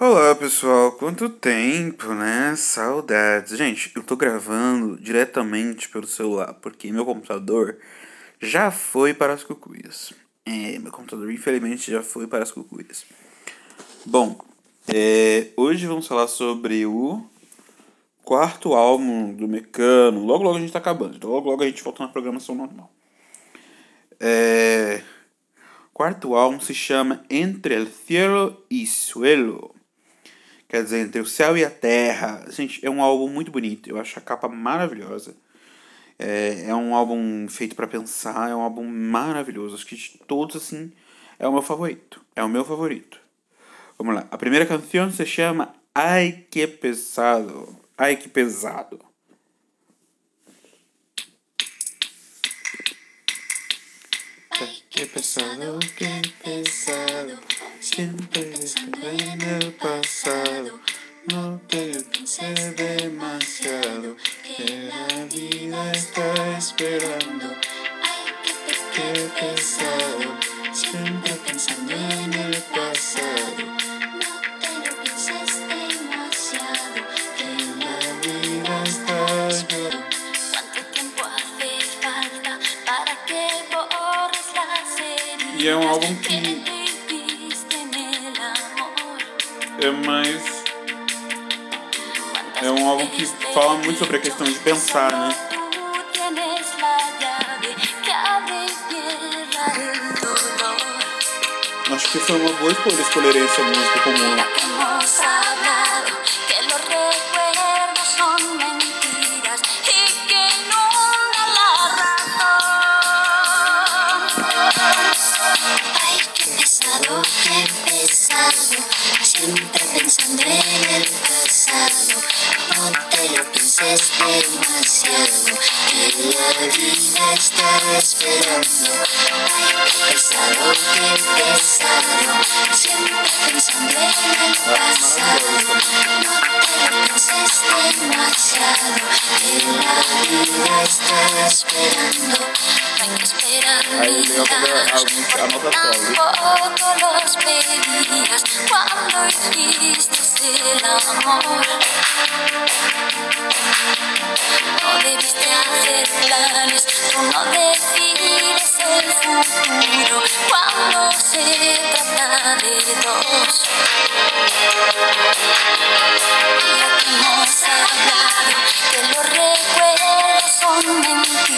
Olá pessoal, quanto tempo, né? Saudades. Gente, eu tô gravando diretamente pelo celular porque meu computador já foi para as cucuias. É, meu computador infelizmente já foi para as cucuias. Bom, é, hoje vamos falar sobre o quarto álbum do Mecano. Logo logo a gente tá acabando, então logo logo a gente volta na programação normal. É, quarto álbum se chama Entre el Cielo y Suelo. Quer dizer, Entre o Céu e a Terra. Gente, é um álbum muito bonito. Eu acho a capa maravilhosa. É, é um álbum feito para pensar, é um álbum maravilhoso. Acho que de todos, assim, é o meu favorito. É o meu favorito. Vamos lá. A primeira canção se chama Ai que pesado. Ai que pesado. Ay, qué pesado, qué pesado. Siempre pensando en el pasado. No te pienses demasiado. Que la vida está esperando. Ay, qué pesado. E é um álbum que é mais. É um álbum que fala muito sobre a questão de pensar, né? Acho que foi uma boa escolha escolher essa música como. Pesado, siempre pensando en el pasado. No te lo pienses demasiado, que la vida está esperando. Pesado, qué pesado, siempre pensando en el pasado. No es demasiado y la vida está esperando. No hay que esperar ni tampoco los pedías cuando hiciste el amor. No debiste hacer planes, tú no decides el futuro cuando se trata de dos. Ya que hemos hablado que los recuerdos son mentiras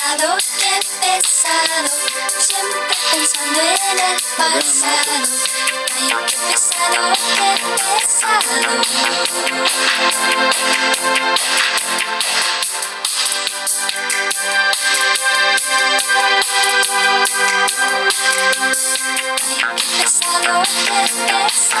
pasado, qué pesado. Siempre pensando en el pasado. Ay, qué pesado, qué pesado. Ay, qué pesado, qué pesado.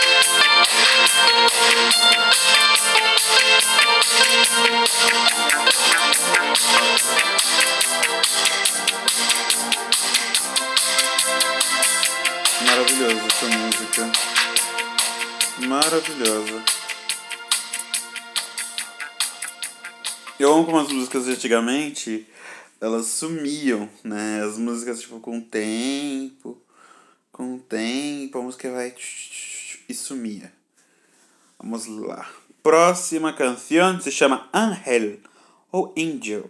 Maravilhosa essa música. Maravilhosa. Eu amo como as músicas de antigamente elas sumiam, né? As músicas, tipo, com o tempo, com o tempo, a música vai e sumia. Vamos lá. Próxima canção se chama Angel ou Angel.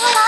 감사합니다.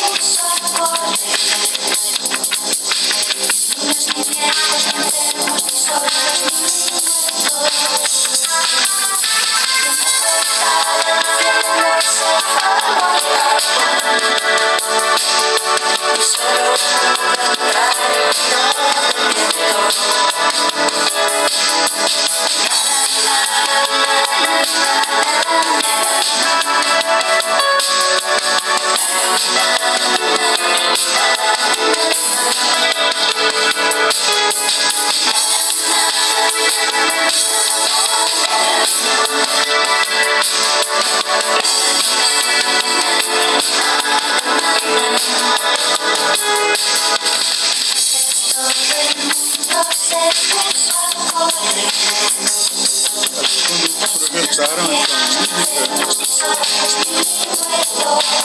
Thank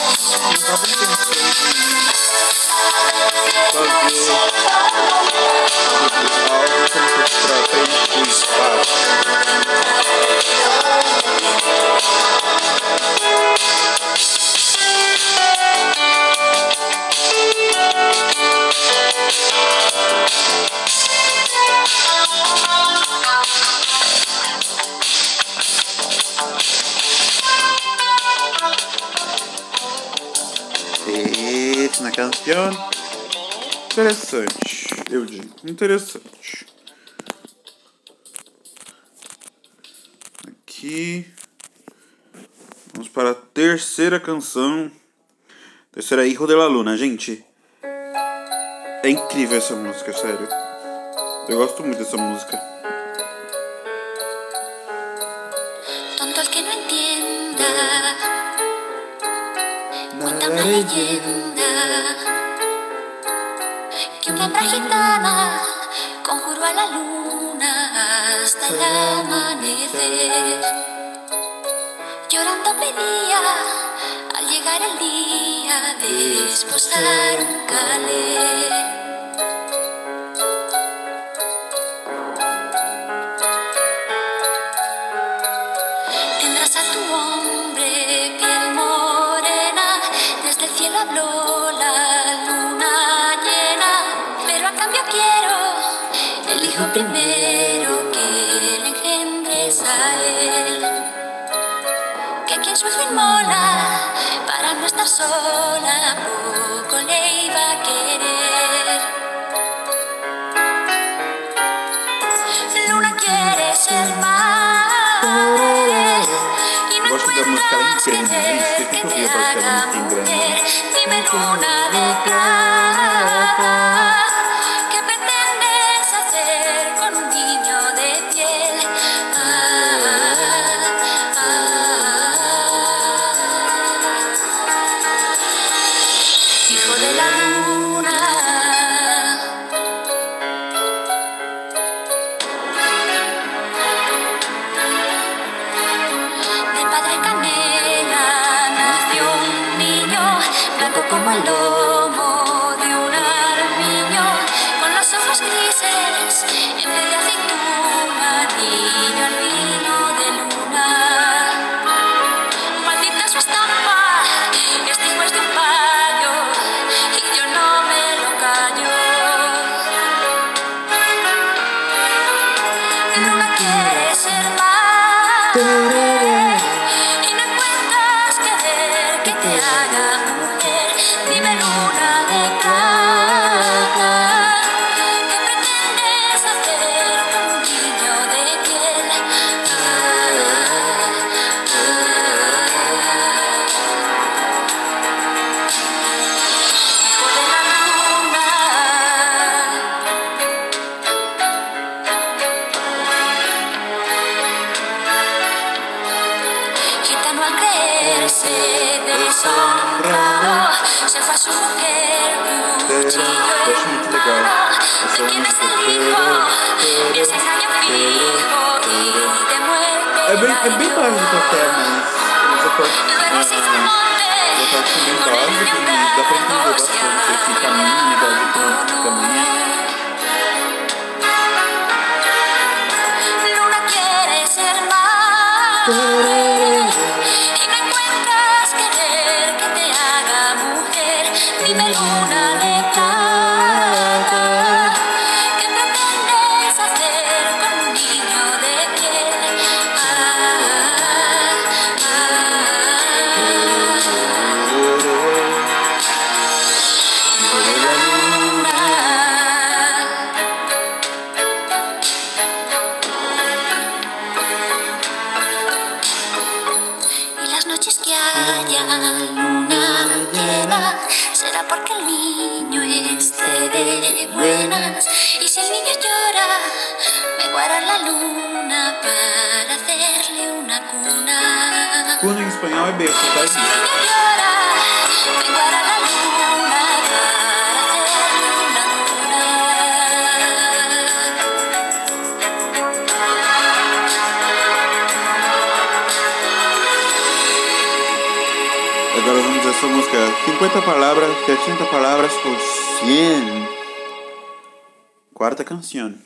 you. Interessante, eu digo, interessante. Aqui vamos para a terceira canção. Terceira Hijo de la Luna, gente. É incrível essa música, sério. Eu gosto muito dessa música. Tonto el que no entienda. Que una hembra gitana conjuró a la luna hasta el amanecer. Llorando pedía al llegar el día de desposar un calé. A tu hombre sola poco le iba a querer. Luna quiere ser más y no encuentras que ver que te haga mujer. Dime luna de plata. This is mine. que tienes un hijo, piensa en año fijo y te mueres. Every, everybody got their mess. Eu que dá pra entender bastante esse caminho, idade política. Luna quiere ser más. haya luna llena, será porque el niño esté de buenas. Y si el niño llora, me guarda la luna para hacerle una cuna. Cuna en español es beso, Si el niño llora, me guarda la luna música. 50 palabras, 70 palabras o 100. Cuarta canción.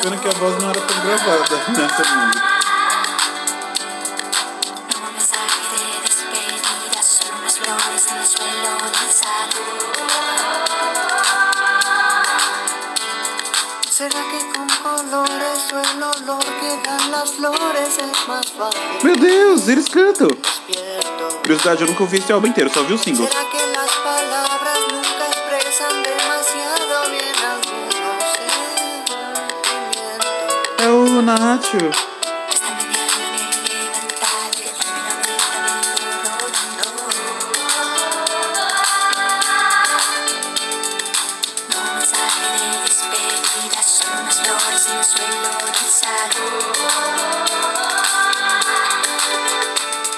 Pena que a voz não era tão gravada nessa música. Meu Deus, eles cantam! Curiosidade, eu nunca ouvi esse álbum inteiro, só vi o single. Bonaccio.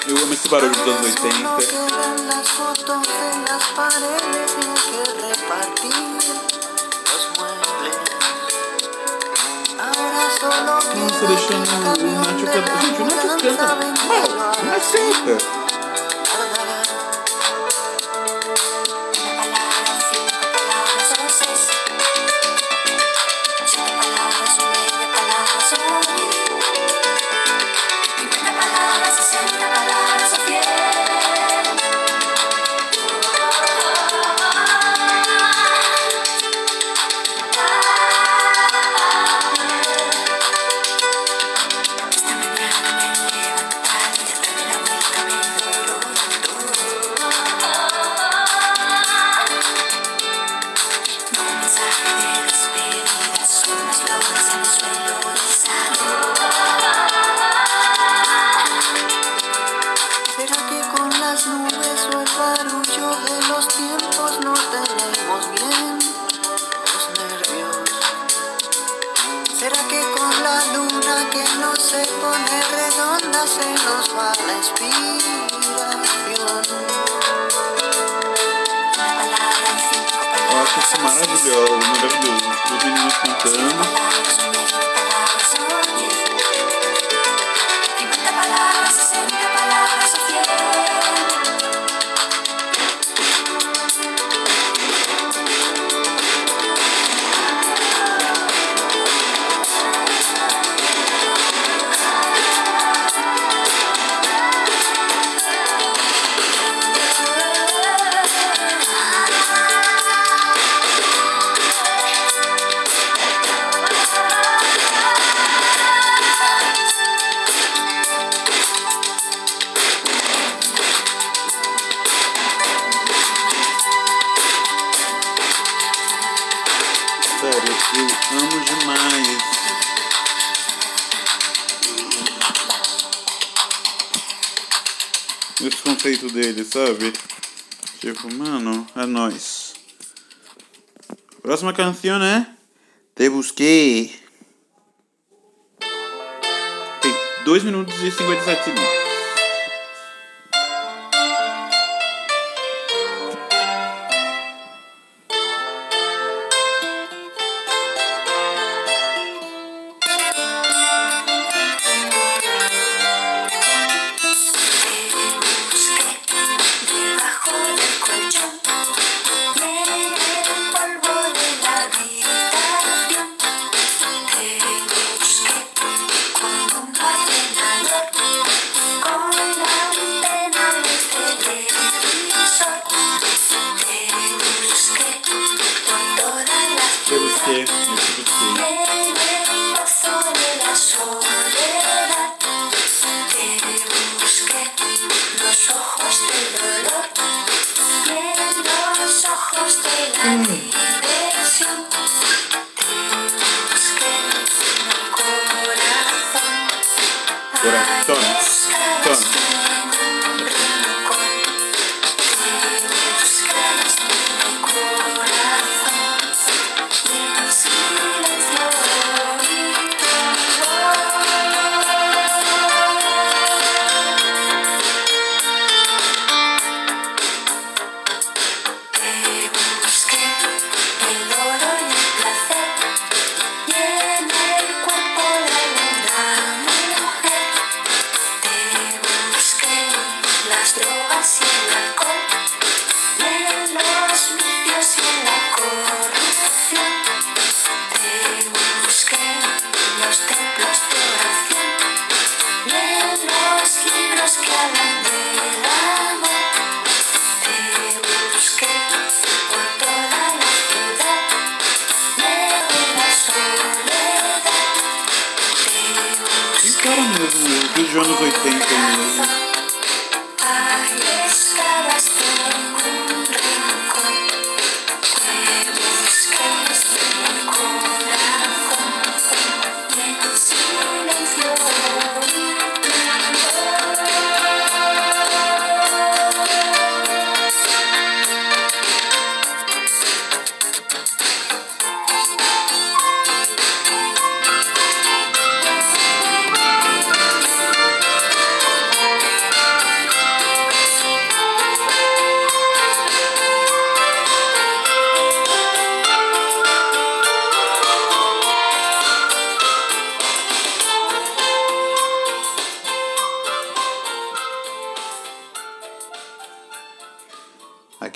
Eu amo esse barulho dos anos 80. deixando o Nath cantar. Gente, o Nath canta. Mano, o canta. Turn. Eu amo demais. Esse conceito dele, sabe? Tipo, mano, é nóis. Próxima canção é Te Busquei. Tem 2 minutos e 57 segundos.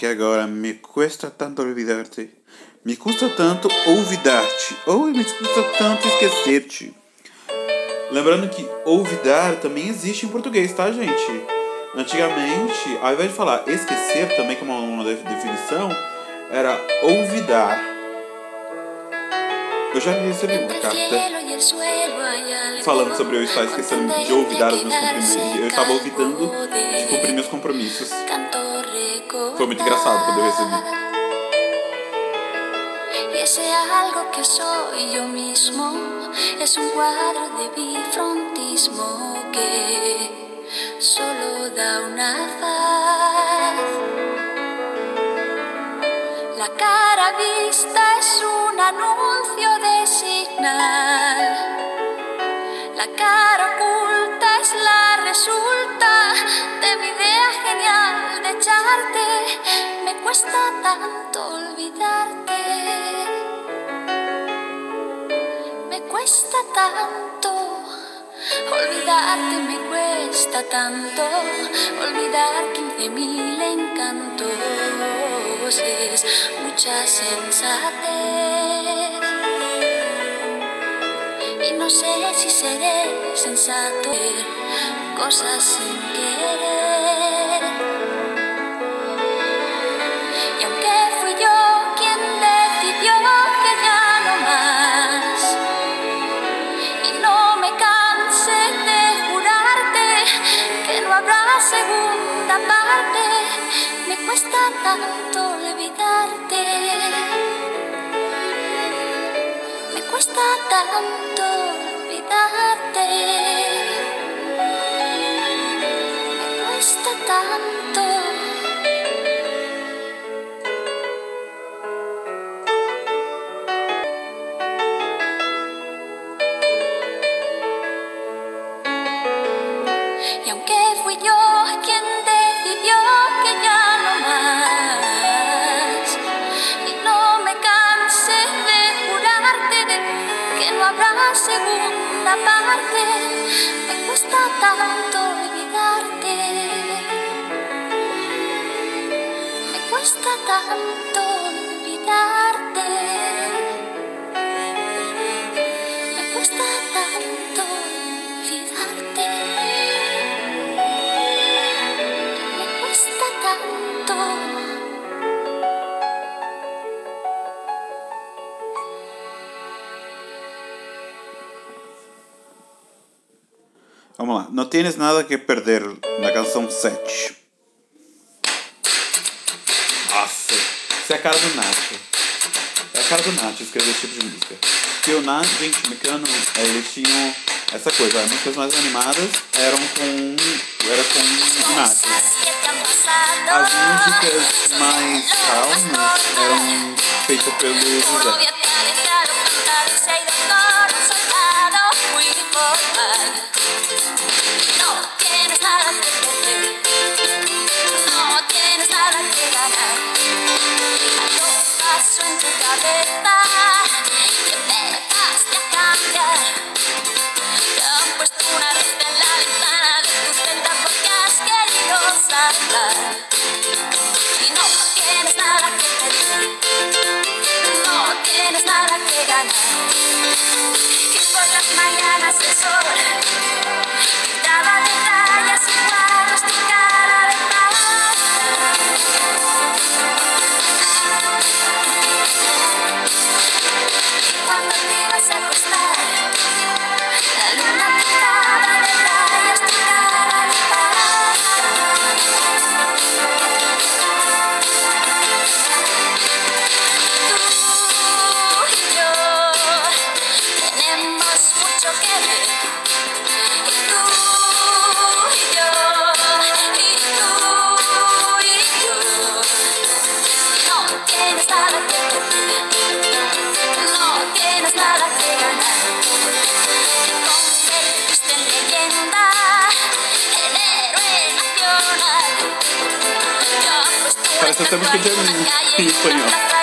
Aqui agora, me cuesta tanto olvidar-te. Me custa tanto olvidar-te. Ou me custa tanto esquecer-te. Lembrando que olvidar também existe em português, tá, gente? Antigamente, ao invés de falar esquecer também, que é uma, uma def- definição, era olvidar. Eu já recebi uma carta falando sobre eu estar esquecendo de olvidar os meus compromissos. Eu estava olvidando de cumprir meus compromissos. Foi muito engraçado quando eu recebi. Y ese algo que soy yo mismo es un cuadro de bifrontismo que solo da una faz. La cara vista es un anuncio de señal. Cara oculta es la resulta de mi idea genial de echarte. Me cuesta tanto olvidarte. Me cuesta tanto olvidarte, me cuesta tanto olvidar quince mil encantos. Es mucha sensatez. Y no sé si seré sensato cosas sin querer. Y aunque fui yo quien decidió que ya no más, y no me canse de jurarte que no habrá segunda parte, me cuesta tanto olvidarte. Cuesta tanto olvidarte. Tanto olvidarte. Me cuesta tanto olvidarte. Não tienes nada que perder na canção 7. Nossa, isso é a cara do Nacho. É a cara do Nacho escrever esse tipo de música. Porque o Nacho, gente, mecano, é, eles tinham essa coisa. As músicas mais animadas eram com. Era com o Nacho. As músicas mais calmas eram feitas pelo José. Por las mañanas el sol que termina en español.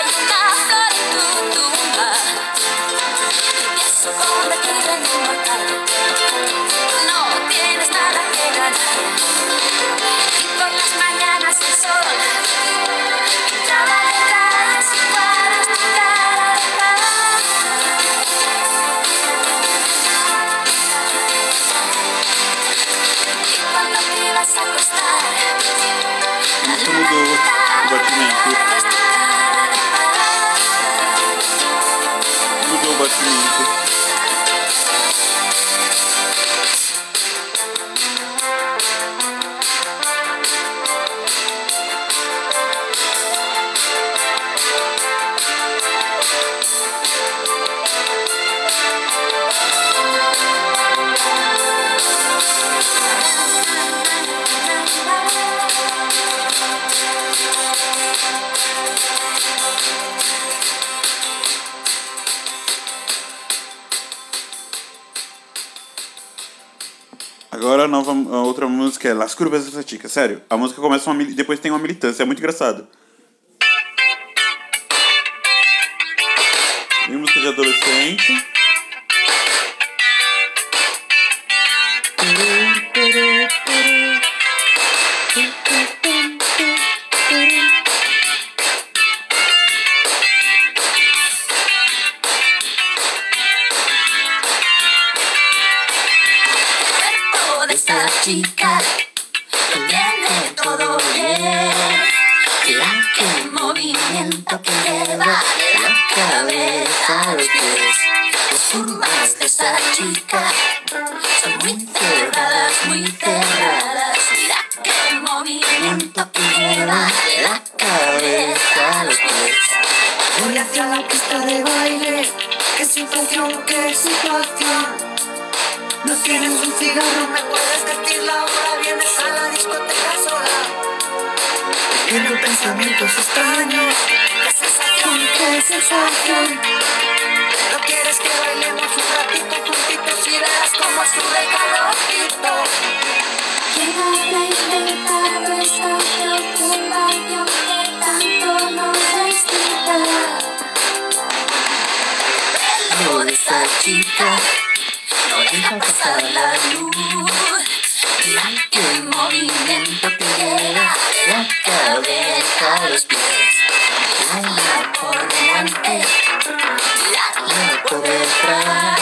Nova, a outra música é Las Curvas de. Sério, a música começa uma depois tem uma militância, é muito engraçado. Esta chica son muy cerradas, muy cerradas. Mira qué movimiento que lleva de la cabeza a los pies. Voy hacia la pista de baile, que sin función, que situación. No tienes un cigarro, me puedes decir la hora, vienes a la discoteca sola. Tengo pensamientos extraños, qué sensación, qué sensación. como su regalito. Llega la inventada esta preocupa yo que tanto nos excita. El pelo esa chica no deja pasar la luz. Y el movimiento que llega la cabeza a los pies. La por delante, la por detrás.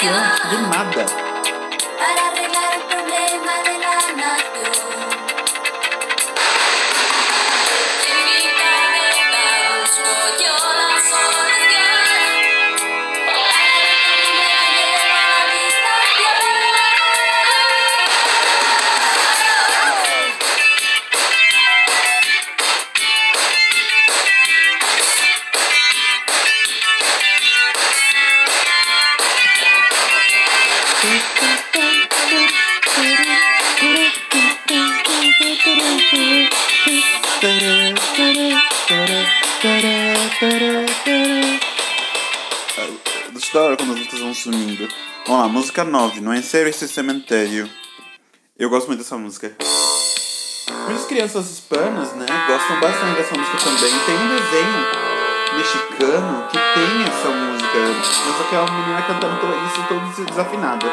De nada. Música 9. Não é sério esse cemitério. Eu gosto muito dessa música. Muitas crianças hispanas, né, gostam bastante dessa música também. Tem um desenho mexicano que tem essa música. Mas só que é uma menina cantando isso todo desafinada.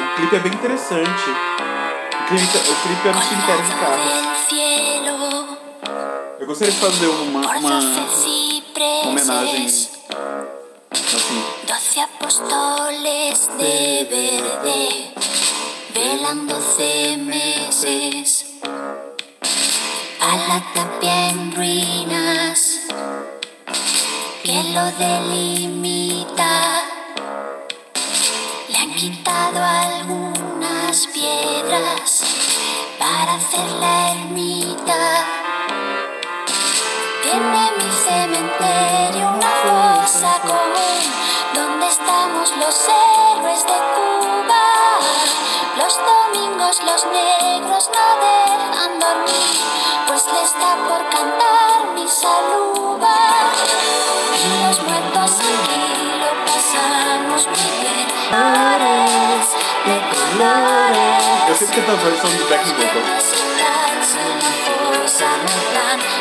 O clipe é bem interessante. O clipe, o clipe é no cemitério de carros. Eu gostaria de fazer uma, uma homenagem. Doce apóstoles de verde, velan doce meses. A la tapia en ruinas que lo delimita. Le han quitado algunas piedras para hacer la ermita. Tiene mi cementerio los héroes de Cuba. Los domingos los negros no dejan dormir, pues les da por cantar mi saluba. Y los muertos aquí lo pasamos muy bien. Colores de colores. Sempre canto a versão do back vocal.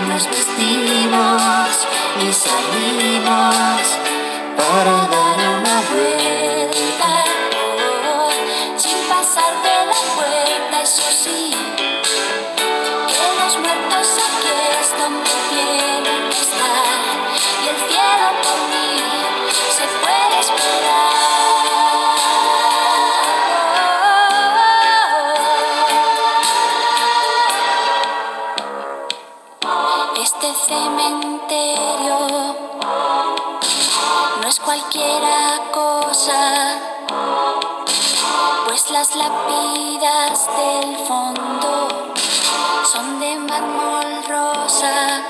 Nos vestimos y salimos para dar una vuelta, sin pasar de la puerta, eso sí, que los muertos aquí es donde tienen que estar, y el cielo por mí se puede esperar. Este cemento cualquiera cosa, pues las lápidas del fondo son de mármol rosa.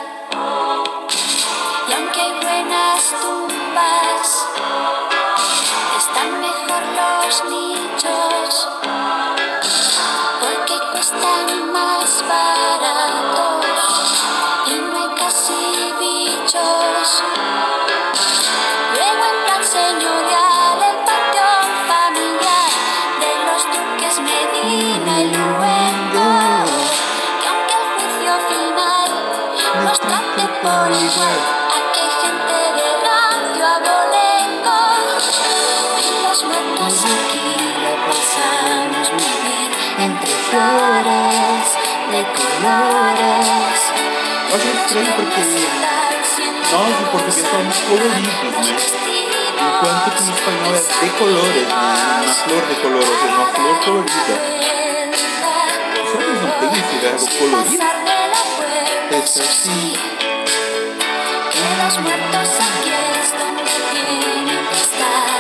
Y aunque hay buenas tumbas, están mejor los nichos, porque cuestan más barato. Estranho porque nós em português somos coloridos, né? Enquanto que em espanhol é de colores, né? Uma flor de color, ou seja, uma flor colorida. Será que eles não têm esse verbo assim, Que los muertos aquí es donde tienen que estar.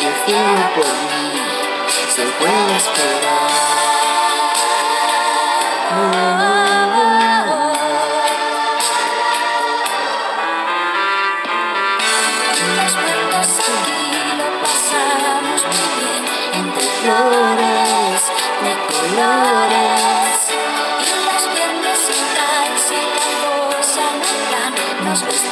Y el cielo por mí se puede esperar. Los muertos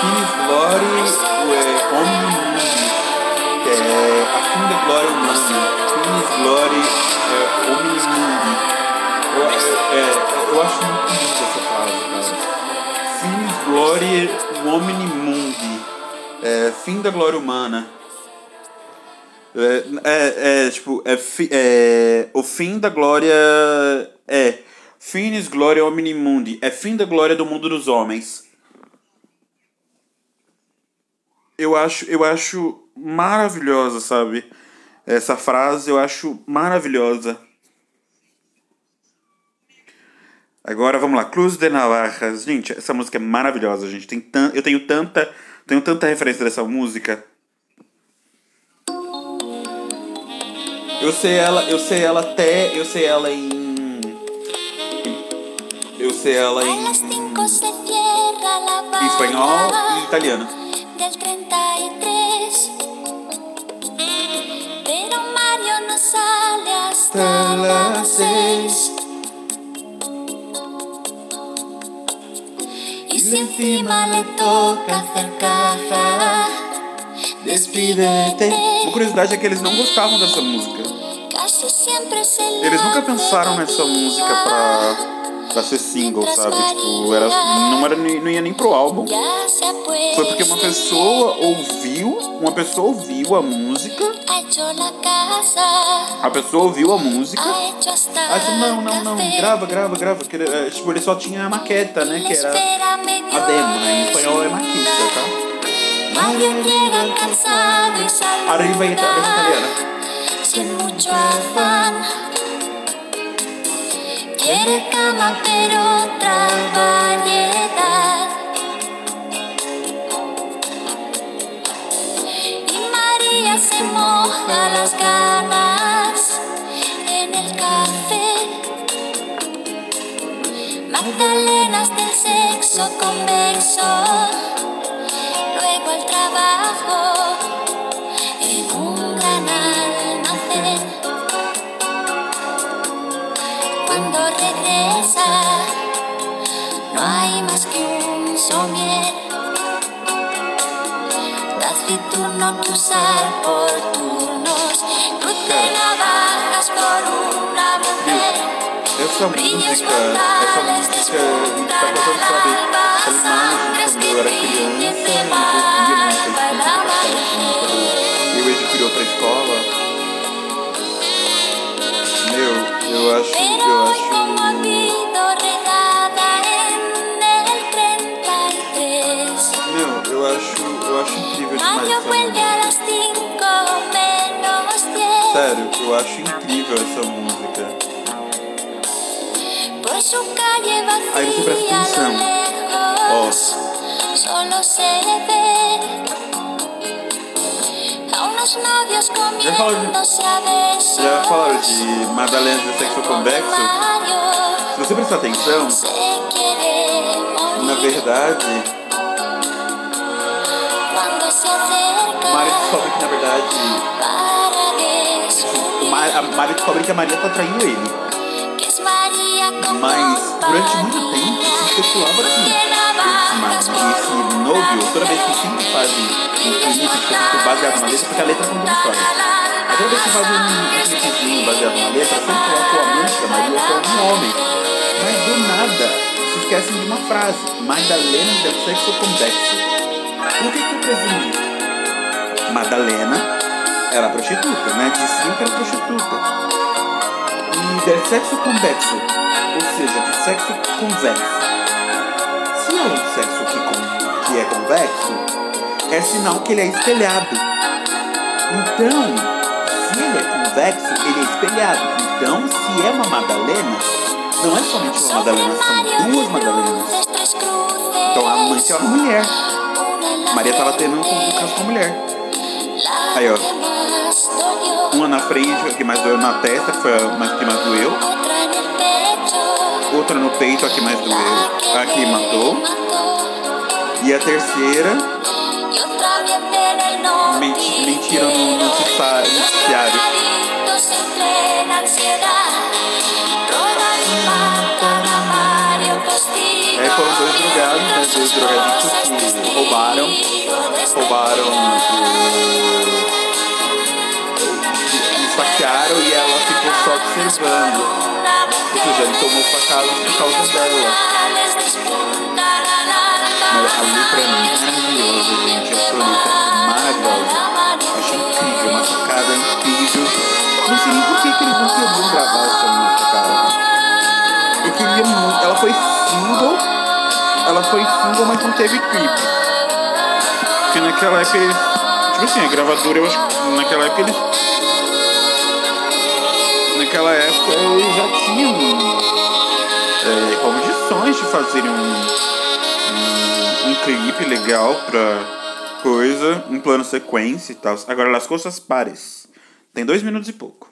Finis Glória, é Omni Mundi, que é a fim da glória humana. Finis Glória, é Omni Mundi. Eu, é, é, eu acho muito linda essa frase, cara. Finis Glória, Omni Mundi. É, fim da glória humana. É, é, é, tipo, é, fi- é, o fim da glória é Finis Gloria Omni Mundi, é fim da glória do mundo dos homens. Eu acho, eu acho maravilhosa, sabe? Essa frase eu acho maravilhosa. Agora vamos lá, Cruz de Navarras. Gente, essa música é maravilhosa, gente. Tem tan... Eu tenho tanta, tenho tanta referência dessa música. Eu sei ela, eu sei ela até, eu sei ela em eu sei ela em espanhol e italiano. 6 Y si encima le toca hacer caja Despídete. Uma curiosidade é que eles não gostavam dessa música. Eles nunca pensaram nessa música pra, pra ser single, sabe? Tipo, era, não, era, não ia nem pro álbum. Foi porque uma pessoa ouviu, uma pessoa ouviu a música, A pessoa ouviu a música, aí falou, não, não, não, grava, grava, grava. Que, é, tipo, ele só tinha a maqueta, né? Que era a demo, né? Em espanhol é maquita, tá? Arriba e ita- italiana. Sin mucho afán Quiere cama pero otra variedad se moja las ganas En el café Magdalenas del sexo convexo luego el trabajo en un gran almacén. Cuando regresa, no hay más que un somier. Haz mi turno cruzar por turnos. Tú te la bajas por una mujer. Essa música, essa música está passando, sabe, alemã, quando eu era criança, muito eu escola. Meu, eu acho essa vuelve a las 5 menos 10. Sério, eu acho incrível essa música. Por su calle vacía Aí você presta atenção. lejos, solo se le ve a unos novios Já falaram de- comiéndose a besos. Já falaram de Madalena de Sexo Convexo? Mario Se você prestar atenção, na verdade, Mário descobre que na verdade. O a Mário descobre que a Maria tá traindo ele. Mas durante muito tempo se especulava que esse, ma- esse novio, toda vez que sempre fazem um clipe tipo, baseado na letra, porque a letra conta uma história. Aí toda vez que fazem um clipezinho baseado na letra, sempre colocam amante da Maria como um homem. Mas do nada, se esquecem de uma frase: Magdalena del sexo convexo. O que que eu presumo? Madalena era prostituta, né? Diziam que era prostituta. E del sexo convexo, ou seja, de sexo convexo. Se é um sexo que, que é convexo, é sinal que ele é espelhado. Então, se ele é convexo, ele é espelhado. Então, se é uma Madalena, não é somente uma Madalena, são duas Madalenas. Então a amante é uma mulher. Maria tava tendo um caso com a mulher. Aí, ó. Uma na frente, que mais doeu na testa, que foi a mais, que mais doeu. Outra no peito, a que mais doeu. A que matou. E a terceira, menti- mentira no noticiá- noticiário. Dois drogados, né? Dois drogadictos que roubaram. Roubaram o. Esfaquearam e ela ficou só observando. Ou seja, ele tomou facada por causa dela. Mas a letra é maravilhosa, gente. Essa letra é maravilhosa. Achei incrível, uma sacada incrível. Não sei nem por que, que eles não queriam gravar essa música, cara. Eu queria muito. Ela foi single. Ela foi single, mas não teve clipe. Porque naquela época. Tipo assim, a gravadora, eu acho que naquela época eles. Naquela época eles já tinham é, condições de fazerem um, um, um clipe legal pra coisa, um plano sequência e tal. Agora, Las Coisas Pares. Tem dois minutos e pouco.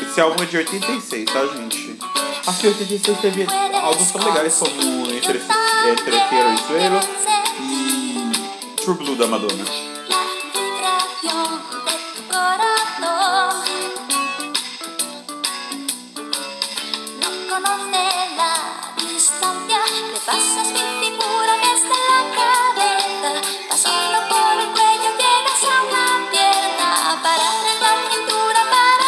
Esse álbum é de 86, tá, gente? Que 86 teve álbuns tão legais como Entre, Cielo e Suelo e True Blue da Madonna. La cintura para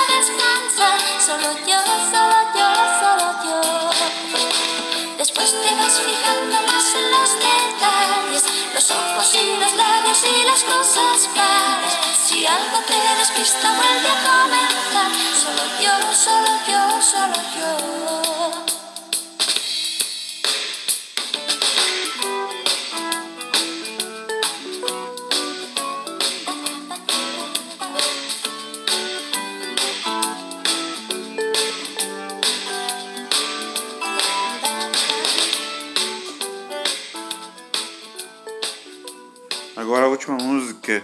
descansar. Solo yo, solo yo, solo yo. Solo yo.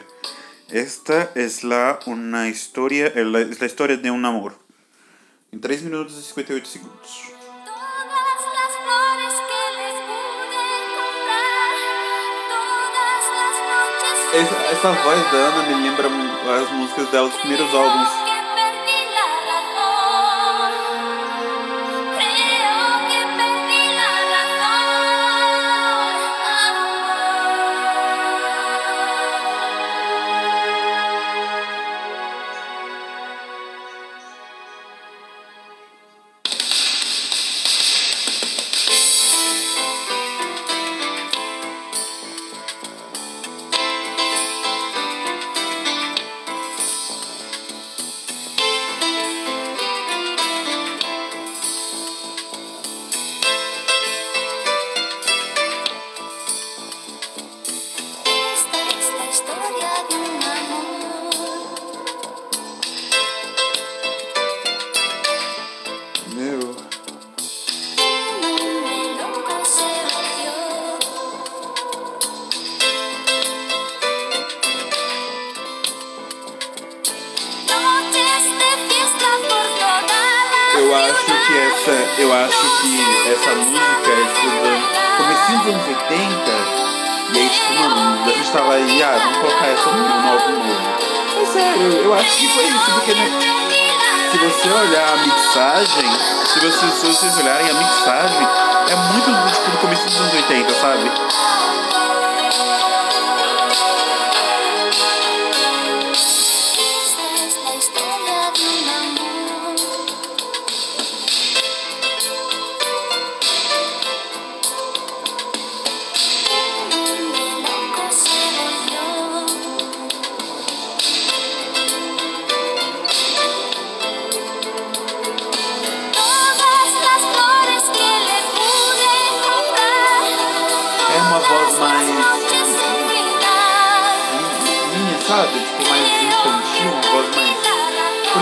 Esta es la una historia, es la, es la historia de un amor. Em 3 minutos e 58 segundos. Essa, essa voz da Ana me lembra as músicas dela dos primeiros álbuns. Você olhar a mixagem, se vocês, se vocês olharem a mixagem, é muito tipo do começo dos anos 80, sabe?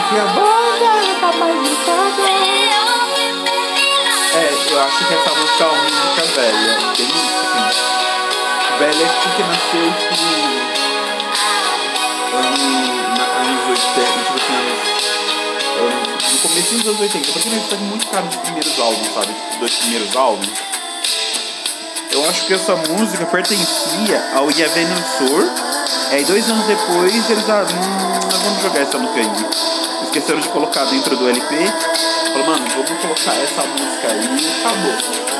Porque a banda tá mais gritada. É, eu acho que essa música é uma música velha. Bem assim. Velha porque nasceu tipo. Anos, anos 80, tipo assim, anos. anos no começo dos anos 80. Porque ele teve muito caro dos primeiros álbuns, sabe? Tipo, Os dois primeiros álbuns. Eu acho que essa música pertencia ao Yavenu Sur. E aí dois anos depois eles ah, hum, nós vamos jogar essa música aí. Esqueceram de colocar dentro do LP. Falou, mano, vamos colocar essa música aí e acabou.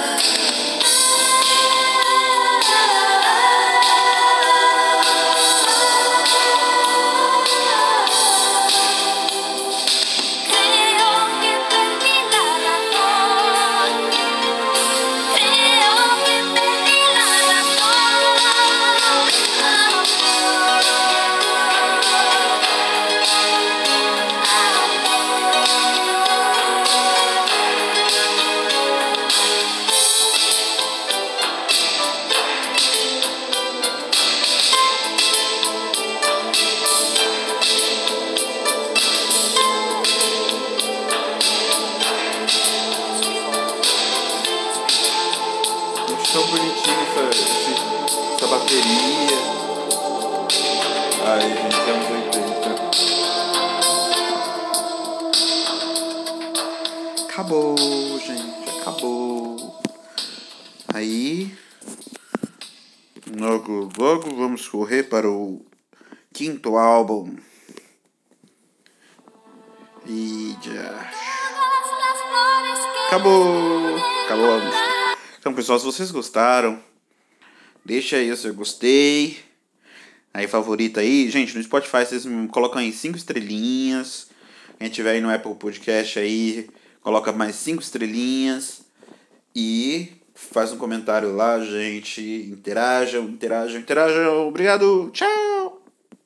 Quinto álbum. E já. Acabou! Acabou a música. Então, pessoal, se vocês gostaram, deixa aí o seu gostei. Aí, favorita aí. Gente, no Spotify vocês colocam aí cinco estrelinhas. Quem tiver aí no Apple Podcast aí, coloca mais cinco estrelinhas. E faz um comentário lá, gente. Interajam, interajam, interajam. Obrigado. Tchau!